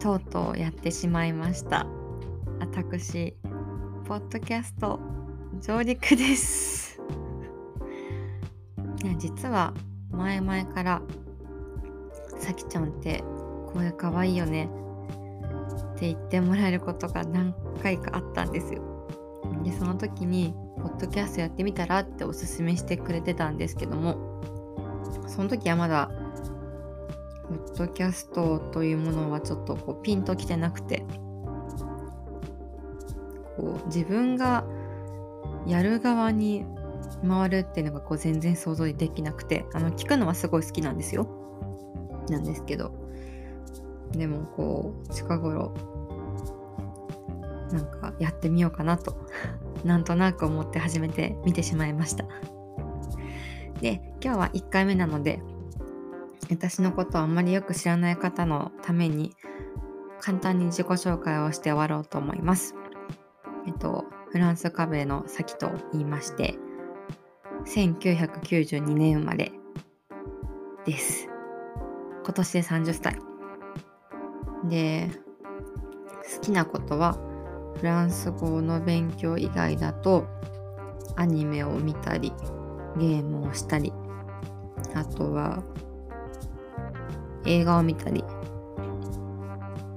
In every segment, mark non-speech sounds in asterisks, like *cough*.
とうとうやってしまいました。私、ポッドキャスト上陸です。実は前々からさきちゃんって声かわいいよねって言ってもらえることが何回かあったんですよ。でその時にポッドキャストやってみたらっておすすめしてくれてたんですけどもその時はまだポッドキャストというものはちょっとこうピンときてなくてこう自分がやる側に回るっていうのがこう全然想像できなくてあの聞くのはすごい好きなんですよ。なんですけど。でもこう近頃なんかやってみようかなと *laughs* なんとなく思って始めてみてしまいました。で今日は1回目なので私のことをあんまりよく知らない方のために簡単に自己紹介をして終わろうと思います。えっとフランスカベの先と言いまして1992年生まれです。今年で30歳。で好きなことはフランス語の勉強以外だとアニメを見たりゲームをしたりあとは映画を見たり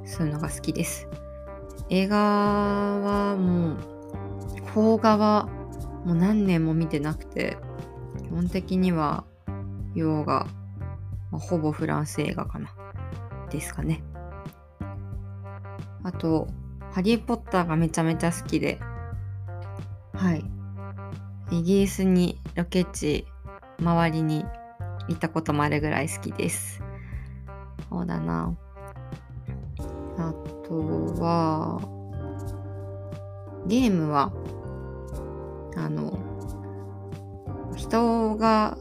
そういうのが好きです。映画はもう邦画はもう何年も見てなくて基本的には洋画、まあほぼフランス映画かな。ですかね。あとハリー・ポッターがめちゃめちゃ好きではい。イギリスにロケ地周りに行ったこともあるぐらい好きです。そうだなあとはゲームはあの人が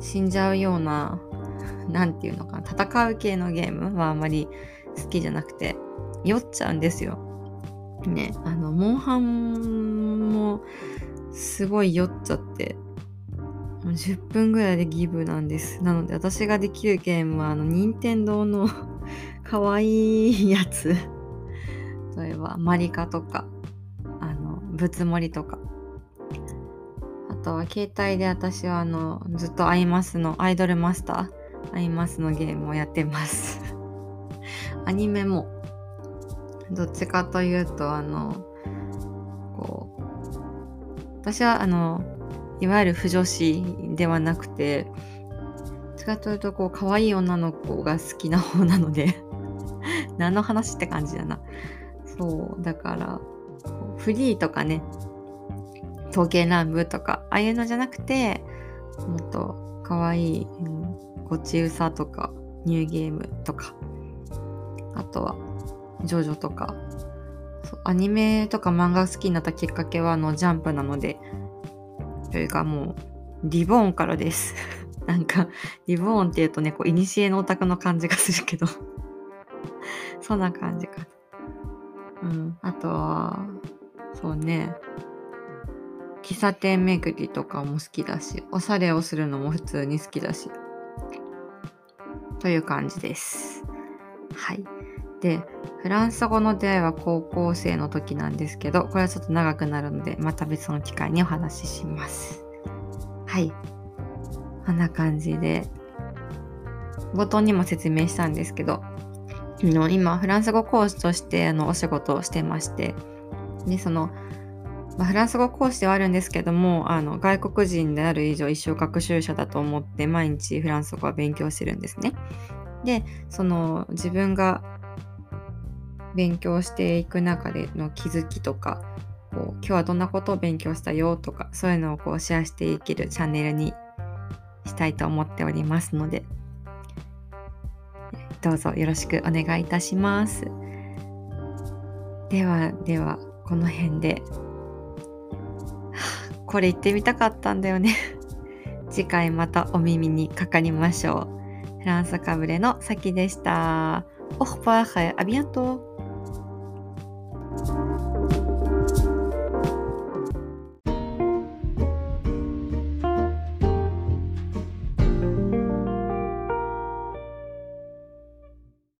死んじゃうような *laughs* なんていうのかな戦う系のゲームはあんまり好きじゃなくて酔っちゃうんですよ。ねあのモンハンもすごい酔っちゃって10分ぐらいでギブなんです。なので私ができるゲームはあの任天堂のかわいいやつ。例えばマリカとかあのぶつもりとか。あとは携帯で私はあのずっとアイマスのアイドルマスターアイマスのゲームをやってます。*laughs* アニメも。どっちかというとあのこう私はあのいわゆる不女子ではなくてどっちかというとこう可愛い女の子が好きな方なので *laughs* 何の話って感じだな。そうだからフリーとかね刀剣乱舞とかああいうのじゃなくてもっと可愛い、うん、ゴチウサとかニューゲームとかあとはジョジョとか。アニメとか漫画好きになったきっかけはあのジャンプなのでというかもうリボーンからです。*laughs* なんかリボーンっていうとねこう古のオタクの感じがするけど。*laughs* そんな感じか。うん。あとはそうね。喫茶店巡りとかも好きだしおしゃれをするのも普通に好きだし。という感じです。はい。でフランス語の出会いは高校生の時なんですけどこれはちょっと長くなるのでまた別の機会にお話ししますはいこんな感じで冒頭にも説明したんですけどの今フランス語講師としてあのお仕事をしてましてでそのま、フランス語講師ではあるんですけどもあの外国人である以上一生学習者だと思って毎日フランス語は勉強してるんですね。でその自分が勉強していく中での気づきとかこう今日はどんなことを勉強したよとかそういうのをこうシェアしていけるチャンネルにしたいと思っておりますのでどうぞよろしくお願いいたします。ではでは、この辺で。は *sighs* あこれ言ってみたかったんだよね。*laughs* 次回またお耳にかかりましょう。フランスかぶれのさきでした。オフパーヘアビアント